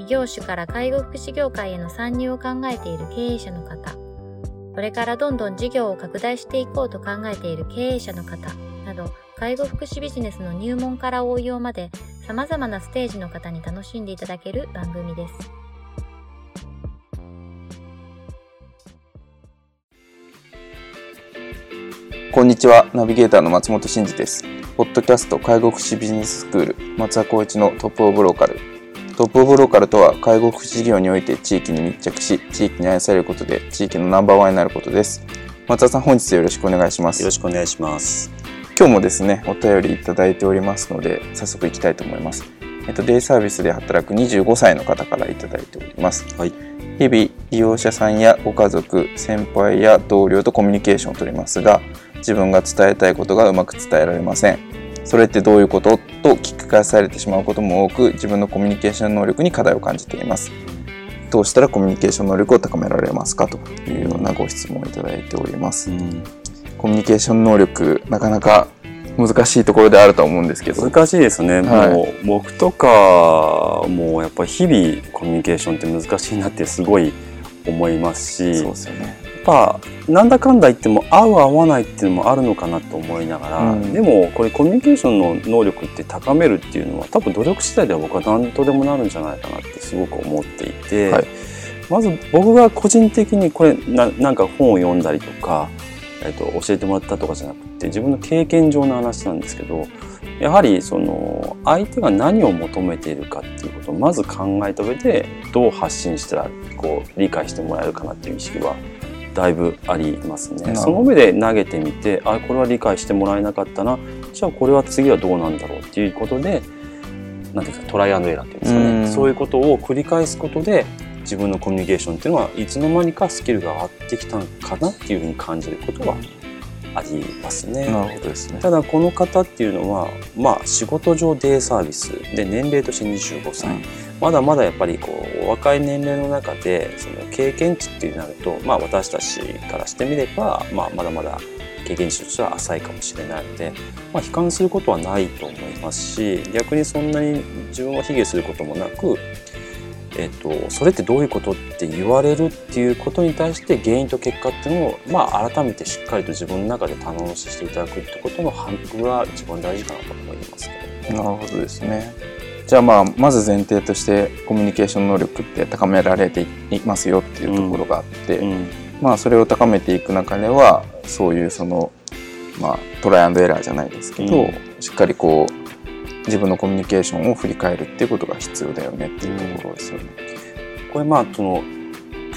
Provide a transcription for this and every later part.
異業種から介護福祉業界への参入を考えている経営者の方、これからどんどん事業を拡大していこうと考えている経営者の方など、介護福祉ビジネスの入門から応用まで様々なステージの方に楽しんでいただける番組です。こんにちは、ナビゲーターの松本真二です。ポッドキャスト介護福祉ビジネススクール松田光一のトップオブローカル。トップオブローカルとは介護福祉事業において地域に密着し、地域に愛されることで地域のナンバーワンになることです。松田さん、本日よろしくお願いします。よろしくお願いします。今日もですね、お便りいただいておりますので、早速いきたいと思います。えっと、デイサービスで働く25歳の方からいただいております。はい。日々、利用者さんやご家族、先輩や同僚とコミュニケーションをとりますが、自分が伝えたいことがうまく伝えられませんそれってどういうこと？と聞き返されてしまうことも多く自分のコミュニケーション能力に課題を感じています。どうしたらコミュニケーション能力を高められますか？というようなご質問をいただいております、うん、コミュニケーション能力なかなか難しいところであると思うんですけど。難しいですね、はい、もう僕とかもやっぱり日々コミュニケーションって難しいなってすごい思いますし。そうですよねぱなんだかんだ言っても合う合わないっていうのもあるのかなと思いながら、うん、でもこれコミュニケーションの能力って高めるっていうのは多分努力次第では僕は何とでもなるんじゃないかなってすごく思っていて、はい、まず僕が個人的にこれななんか本を読んだりとか、えー、と教えてもらったとかじゃなくて自分の経験上の話なんですけどやはりその相手が何を求めているかっていうことをまず考えた上でどう発信したらこう理解してもらえるかなっていう意識はだいぶありますね。その上で投げてみてあこれは理解してもらえなかったなじゃあこれは次はどうなんだろうっていうことで何ていうかトライアンドエラーっていうんですかねそういうことを繰り返すことで自分のコミュニケーションっていうのはいつの間にかスキルが上がってきたのかなっていうふうに感じることはありますね。なるほどですね。ただこの方っていうのはまあ仕事上デイサービスで年齢として25歳。うんまだまだやっぱりこう若い年齢の中でその経験値ってなると、まあ、私たちからしてみれば、まあ、まだまだ経験値としては浅いかもしれないので、まあ、悲観することはないと思いますし逆にそんなに自分を卑下することもなく、えっと、それってどういうことって言われるっていうことに対して原因と結果っていうのを、まあ、改めてしっかりと自分の中で棚卸ししていただくってことの反復が一番大事かなと思いますけど、なるほどですね。じゃあまあまず前提としてコミュニケーション能力って高められていますよっていうところがあって、うんうん、まあそれを高めていく中ではそういうそのまあトライアンドエラーじゃないですけど、うん、しっかりこう自分のコミュニケーションを振り返るっていうことが必要だよねっていうところですよね。これまあその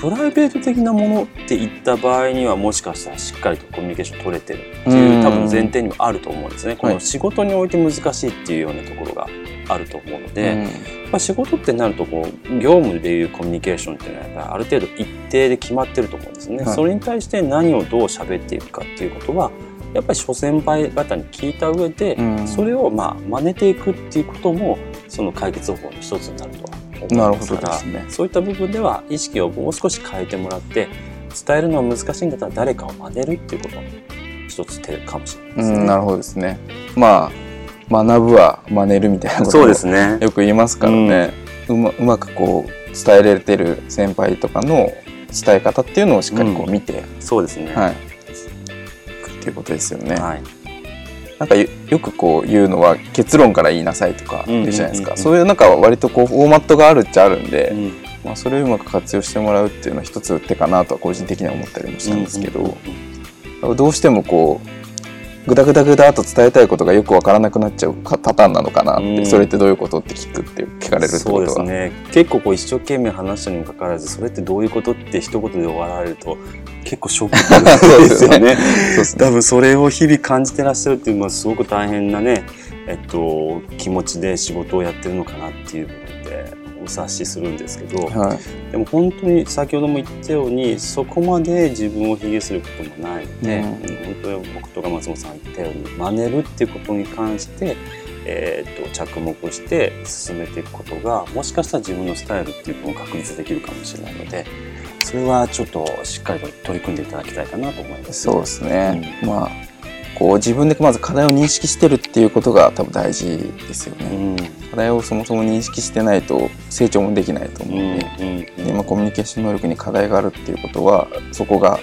プライベート的なものって言った場合にはもしかしたらしっかりとコミュニケーション取れてるっていう多分前提にもあると思うんですね。この仕事において難しいっていうようなところがあると思うので、まあ、仕事ってなるとこう業務でいうコミュニケーションっていうのはやっぱある程度一定で決まってると思うんですね。それに対して何をどう喋っていくかっていうことはやっぱり諸先輩方に聞いた上で、それをまあ真似ていくっていうこともその解決方法の一つになるとはなるほどですね。そういった部分では意識をもう少し変えてもらって伝えるのは難しいんだったら誰かを真似るっていうことも一つ手かもしれないですね。なるほどですね。まあ学ぶは真似るみたいなことをよく言いますからね。うまうまくこう伝えられてる先輩とかの伝え方っていうのをしっかりこう見て、うん、そうですね。はい。っていうことですよね。はい。なんかよくこう言うのは結論から言いなさいとか言うじゃないですか、そういうなんか割とこうフォーマットがあるっちゃあるんで、うん、まあ、それをうまく活用してもらうっていうのは一つ手かなとは個人的には思ったりもしたんですけど、どうしてもこうぐだぐだぐだと伝えたいことがよくわからなくなっちゃうパターンなのかなって、うん、それってどういうことって聞くって聞かれるってこと。はそうですね。結構こう一生懸命話したにもかかわらずそれってどういうことって一言で終わられると結構ショックですよね。多分それを日々感じてらっしゃるっていうのはすごく大変なねえっと、気持ちで仕事をやってるのかなっていう部分でお察しするんですけど、はい、でも本当に先ほども言ったようにそこまで自分を卑下することもないので、うん、本当に僕とか松本さんが言ったように真似るっていうことに関してえーと、着目して進めていくことがもしかしたら自分のスタイルっていうのを確立できるかもしれないのでそれはちょっとしっかりと取り組んでいただきたいかなと思います、ね、そうですね、うん、まあこう自分でまず課題を認識してるっていうことが多分大事ですよね、うん、課題をそもそも認識してないと成長もできないと思うので,、うん、でまあ、コミュニケーション能力に課題があるっていうことはそこが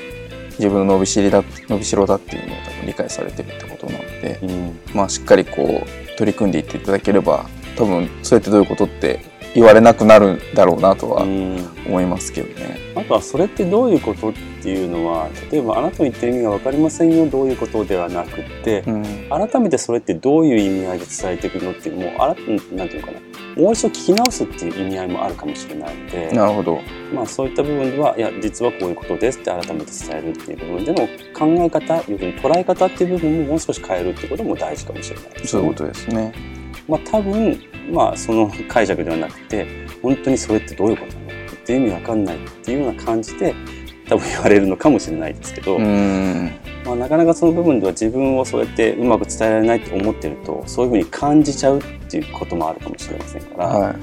自分の伸びしりだ伸びしろだっていうのを多分理解されてるってことなので、うん、まあしっかりこう取り組んでいっていただければ多分そうやってどういうことって言われなくなるだろうなとは思いますけどね。あとはそれってどういうことっていうのは例えばあなたの言ってる意味が分かりませんよどういうことではなくって、うん、改めてそれってどういう意味合いで伝えていくのっていうもうあらなんていうかなもう一度聞き直すっていう意味合いもあるかもしれないのでなるほど、まあ、そういった部分ではいや実はこういうことですって改めて伝えるっていう部分での考え方要するに捉え方っていう部分ももう少し変えるっていうことも大事かもしれないです、ね、そういうことですね。まあ、多分まあその解釈ではなくて本当にそれってどういうことなのって意味わかんないっていうような感じで多分言われるのかもしれないですけど、まあ、なかなかその部分では自分をそうやってうまく伝えられないと思ってるとそういうふうに感じちゃうっていうこともあるかもしれませんから、はい、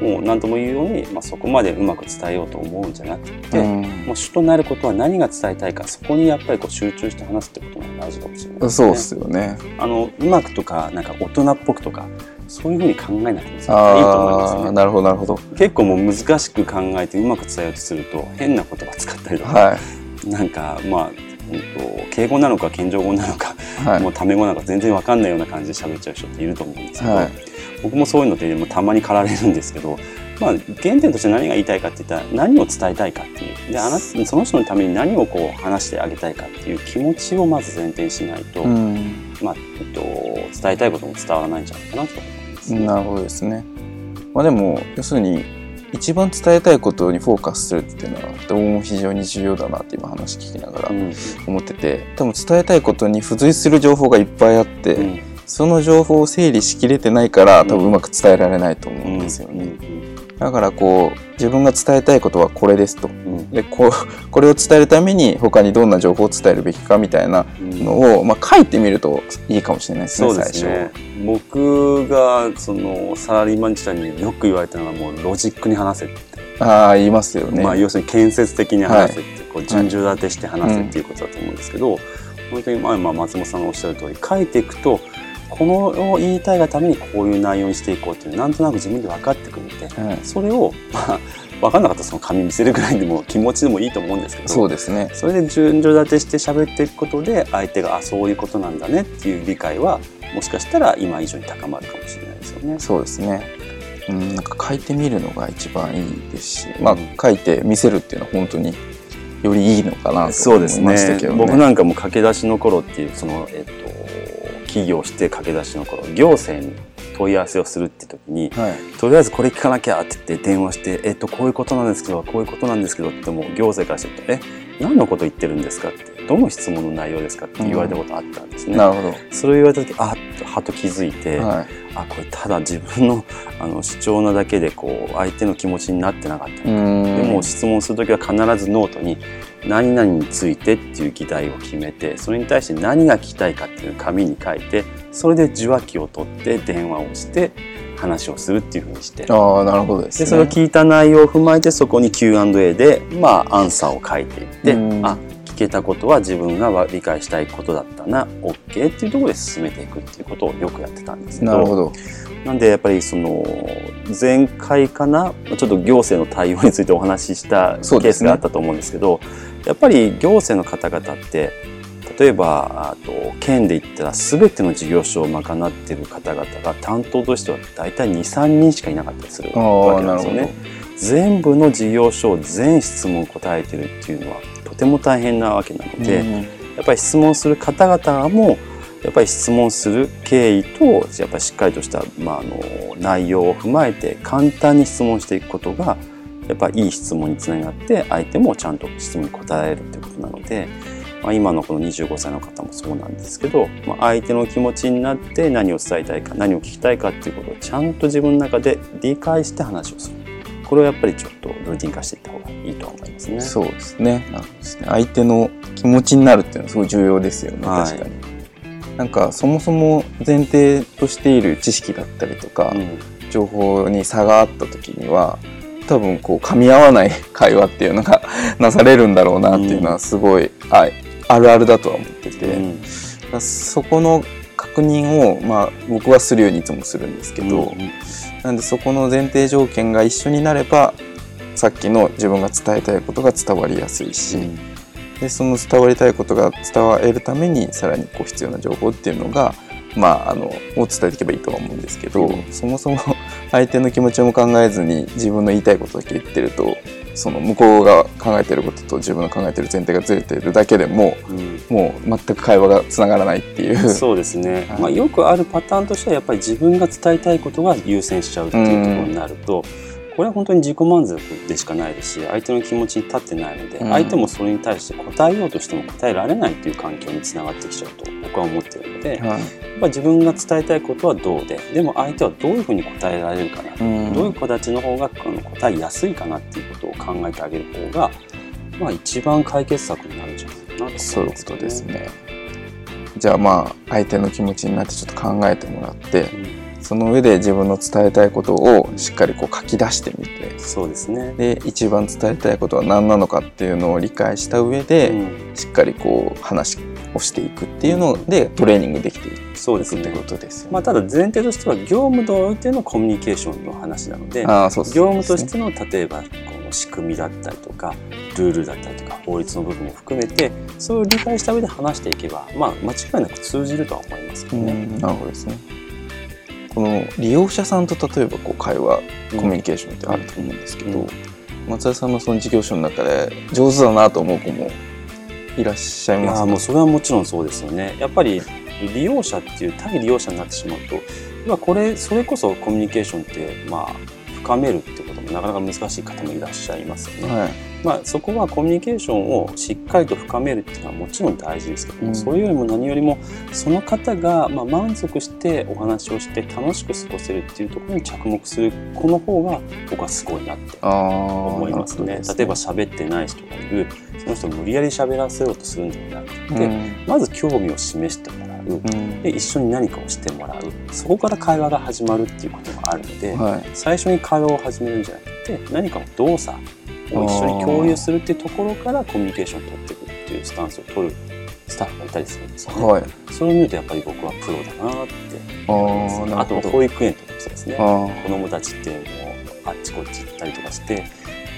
もう何とも言うように、まあ、そこまでうまく伝えようと思うんじゃなくて、もう主となることは何が伝えたいかそこにやっぱりこう集中して話すってことが大事かもしれないですね。そうですよねあのうまくとかなんか大人っぽくとかそういうふうに考えなくてもいいと思いますね。なるほどなるほど。結構もう難しく考えてうまく伝えようとすると変な言葉使ったりとか、はい、なんかまあ、えっと、敬語なのか謙譲語なのか、はい、もうタメ語なのか全然わかんないような感じで喋っちゃう人っていると思うんですけど、はい、僕もそういうのってもたまに駆られるんですけど、まあ、原点として何が言いたいかって言ったら何を伝えたいかっていうであなその人のために何をこう話してあげたいかっていう気持ちをまず前提にしないと、まあえっと、伝えたいことも伝わらないんじゃないかなと思いますね。なるほどですね。まあ、でも要するに一番伝えたいことにフォーカスするっていうのはどうも非常に重要だなって今話聞きながら思ってて、多分伝えたいことに付随する情報がいっぱいあって、うん、その情報を整理しきれてないから多分うまく伝えられないと思うんですよね。だからこう自分が伝えたいことはこれですと、うん、でこ これを伝えるために他にどんな情報を伝えるべきかみたいなのを、うん、まあ、書いてみるといいかもしれないですね最初。僕がそのサラリーマン時代によく言われたのはもうロジックに話せって。ああ言いますよね。まあ、要するに建設的に話せって、はい、こう順序立てして話せっていうことだと思うんですけど、はい、本当にまあ松本さんがおっしゃる通り書いていくとこのを言いたいがためにこういう内容にしていこうっていうなんとなく自分で分かってくるので、うん、それを、まあ、分かんなかったらその紙見せるぐらいでも気持ちでもいいと思うんですけどそうですね。それで順序立てして喋っていくことで相手があそういうことなんだねっていう理解はもしかしたら今以上に高まるかもしれないですよね。そうですね。うん、なんか書いてみるのが一番いいですし、まあ、書いて見せるっていうのは本当によりいいのかなと思いましたけど、ね、ね、僕なんかも駆け出しの頃っていうその、えっと、起業して駆け出しの頃行政に問い合わせをするって時に、はい、とりあえずこれ聞かなきゃって言って電話して「えっとこういうことなんですけどこういうことなんですけど」っても行政からしてえ何のこと言ってるんですか?」って「どの質問の内容ですか?」って言われたことあったんですね。うん、なるほどそれを言われた時あっはと気づいて、はい、あこれただ自分のあの主張なだけでこう相手の気持ちになってなかったでも質問する時は必ずノートに何々についてっていう議題を決めてそれに対して何が聞きたいかっていう紙に書いてそれで受話器を取って電話をして話をするっていうふうにしてあなるほどです、ね、でそれを聞いた内容を踏まえてそこに Q&A で、まあ、アンサーを書いていってあ聞けたことは自分が理解したいことだったな OK っていうところで進めていくっていうことをよくやってたんですけどなるほど。なんでやっぱりその前回かなちょっと行政の対応についてお話ししたケースがあったと思うんですけど、ね、やっぱり行政の方々って例えばあと県で言ったら全ての事業所を賄っている方々が担当としては大体23人しかいなかったりするわけなんですよね。全部の事業所を全質問答えてるっていうのはとても大変なわけなので、うん、やっぱり質問する方々もやっぱり質問する経緯とやっぱりしっかりとした、まあ、あの内容を踏まえて簡単に質問していくことがやっぱりいい質問につながって相手もちゃんと質問に答えるってことなのでまあ、今のこの25歳の方もそうなんですけど、まあ、相手の気持ちになって何を伝えたいか何を聞きたいかっていうことをちゃんと自分の中で理解して話をするこれをやっぱりちょっとルーティン化していった方がいいと思いますね。そうですね。なるほどですね。相手の気持ちになるっていうのはすごい重要ですよね、はい。確かに。なんかそもそも前提としている知識だったりとか、うん。情報に差があった時には多分こう噛み合わない会話っていうのがなされるんだろうなっていうのはすごい、ああるあるだとは思ってて、うん。そこの確認を、まあ、僕はするようにいつもするんですけど、うんなんでそこの前提条件が一緒になればさっきの自分が伝えたいことが伝わりやすいし、でその伝わりたいことが伝わるためにさらにこう必要な情報っていうのが、まあ、あのを伝えていけばいいとは思うんですけど、うん。そもそも相手の気持ちも考えずに自分の言いたいことだけ言ってるとその向こうが考えてることと自分の考えてる前提がずれてるだけでもうんもう全く会話がつながらないっていう。そうですね、はいまあ、よくあるパターンとしてはやっぱり自分が伝えたいことが優先しちゃうっていうところになると、これは本当に自己満足でしかないですし相手の気持ちに立ってないので、うん。相手もそれに対して答えようとしても答えられないっていう環境につながってきちゃうと僕は思ってるので、やっはいぱ自分が伝えたいことはどうででも相手はどういうふうに答えられるかな、うん。どういう形の方が答えやすいかなっていうことを考えてあげる方が、まあ、一番解決策になるんじゃないかなとそういうことですね。じゃあまあ相手の気持ちになってちょっと考えてもらってその上で自分の伝えたいことをしっかりこう書き出してみてそうですね。で一番伝えたいことは何なのかっていうのを理解した上で、うんしっかりこう話をしていくっていうのでトレーニングできていくそうですねってこ。とですよね。まあ、ただ前提としては業務においてのコミュニケーションの話なのでああそうです業務としての例えばこの仕組みだったりとかルールだったりとか法律の部分も含めてそれを理解した上で話していけば、まあ、間違いなく通じるとは思いますけうどね。んなるほどですね。この利用者さんと例えばこう会話コミュニケーションってあると思うんですけど、うん松田さんのその事業所の中で上手だなと思う子もいらっしゃいいますか？やもうそれはもちろんそうですよね。やっぱり利用者っていう対利用者になってしまうとまあこれそれこそコミュニケーションってまあ深めるってこともなかなか難しい方もいらっしゃいますよね。はいまあ、そこはコミュニケーションをしっかりと深めるっていうのはもちろん大事ですけども、うん。それよりも何よりもその方がまあ満足してお話をして楽しく過ごせるっていうところに着目するこの方が僕はすごいなって思いますね。例えば喋ってない人がいるその人を無理やり喋らせようとするんじゃなくて、うん。まず興味を示してもらう。うん。で一緒に何かをしてもらう。そこから会話が始まるっていうこともあるので、はい。最初に会話を始めるんじゃなくて何かの動作を一緒に共有するっていうところからコミュニケーションを取っていくっていうスタンスを取るスタッフがいたりするんですよね。はい。そういう意味でやっぱり僕はプロだなってああと保育園とかもそうですね。子供たちっていうあっちこっち行ったりとかしてやっ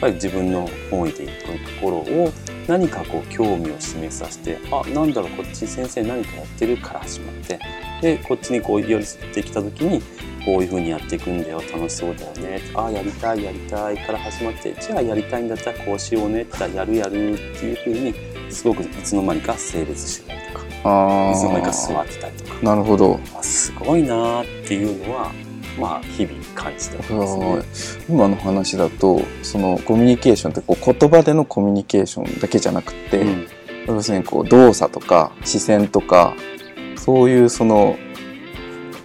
ぱり自分の本意で言ってるところを何かこう興味を示させてあなんだろうこっち先生何かやってるから始まってでこっちにこう寄り添ってきた時にこういう風にやっていくんだよ楽しそうだよね。あやりたいやりたいから始まってじゃあやりたいんだったらこうしようねって言ったらやるやるっていう風にすごくいつの間にか整列してたりとかあいつの間にか座ーってたりとか。なるほど。あすごいなーっていうのはまあ日々感じてますね。今の話だとそのコミュニケーションってこう言葉でのコミュニケーションだけじゃなくて、うん要するにこう動作とか視線とかそういうその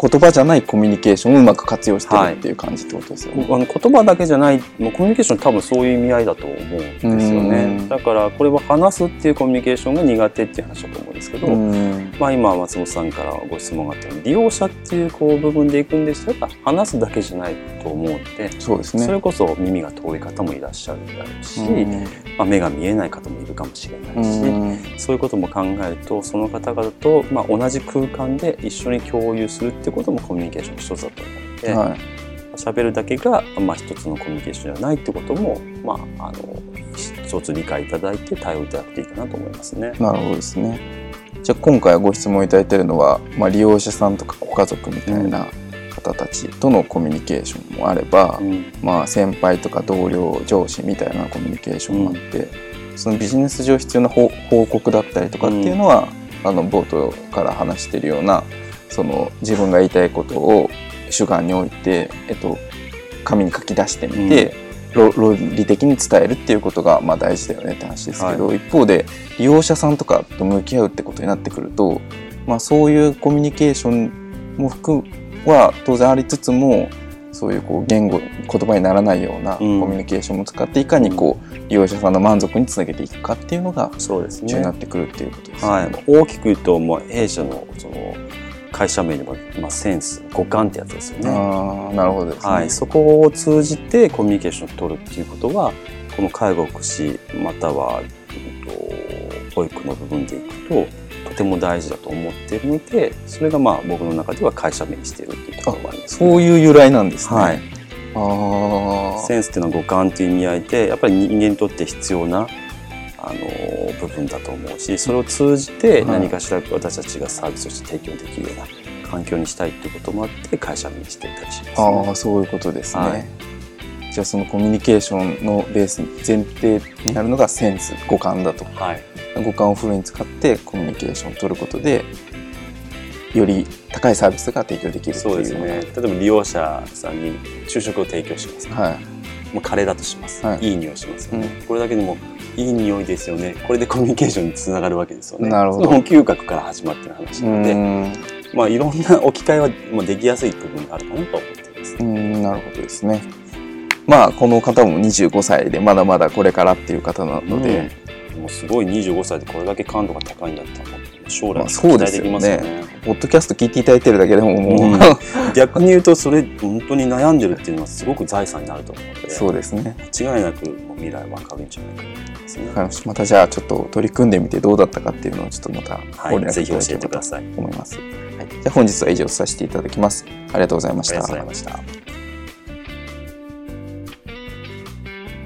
言葉じゃないコミュニケーションをうまく活用してるっていう感じってことですよね。あの言葉だけじゃないもうコミュニケーション多分そういう意味合いだと思うんですようねん。だからこれは話すっていうコミュニケーションが苦手っていう話だと思うんですけど、うん。まあ、今松本さんからご質問があったように利用者っていうこう部分でいくんでしたら話すだけじゃないと思うので、そうですね。それこそ耳が遠い方もいらっしゃるだろうし、うん。まあ、目が見えない方もいるかもしれないし、うんそういうことも考えるとその方々と、まあ、同じ空間で一緒に共有するってこともコミュニケーションの一つだと思うので。はい喋るだけが、まあ、一つのコミュニケーションじゃないってことも、まあ、あの一つ理解いただいて対応いただくといいかなと思いますね。なるほどですね。じゃあ今回ご質問いただいているのは、まあ、利用者さんとかご家族みたいな方たちとのコミュニケーションもあれば、うんまあ、先輩とか同僚上司みたいなコミュニケーションもあって、そのビジネス上必要な報報告だったりとかっていうのは、あの冒頭から話しているようなその自分が言いたいことを主眼に置いて、えっと、紙に書き出してみて、論理的に伝えるっていうことがまあ大事だよねって話ですけど、はい、一方で利用者さんとかと向き合うってことになってくると、まあ、そういうコミュニケーションも含は当然ありつつもそういうこう言語言葉にならないようなコミュニケーションも使っていかにこう利用者さんの満足につなげていくかっていうのが重要になってくるっていうことですね。はい、大きく言うと、まあ、弊社のその会社名にも、まあ、センス五感ってやつですよね。あなるほど、ね、はい、そこを通じてコミュニケーションを取るっていうことはこの介護福祉または、えっと、保育の部分でいくととても大事だと思っているのでそれがまあ僕の中では会社名にしているっていうところもあります、ね、そういう由来なんですね。はい。あセンスっていうのは五感という意味合いでやっぱり人間にとって必要なあの部分だと思うしそれを通じて何かしら私たちがサービスとして提供できるような環境にしたいっていうこともあって会社名にしていたりします、ね、ああそういうことですね。はい、じゃあそのコミュニケーションのベース前提になるのがセンス五感だと。はい。五感をフルに使ってコミュニケーションを取ることでより高いサービスが提供できるそうですね。例えば利用者さんに昼食を提供します、はい、もうカレーだとします、はい、いい匂いしますよね、うん、これだけでもいい匂いですよね。これでコミュニケーションにつながるわけですよね。なるほど。嗅覚から始まってる話なのでまあいろんな置き換えはまあできやすい部分があるかなと思ってます。うんなるほどですねまあこの方も25歳でまだまだこれからっていう方なので、うん。もうすごい25歳でこれだけ感度が高いんだったら将来期待できますよね,、ポッドキャスト聞いていただいてるだけでももう、うん、逆に言うとそれ本当に悩んでるっていうのはすごく財産になると思うのでそうですね。間違いなくもう未来は明るいんじゃないかと。思い。ますねまたじゃあちょっと取り組んでみてどうだったかっていうのをちょっとまたご連絡いただければと思います、はい、じゃあ本日は以上させていただきます。ありがとうございました。ありがとうございました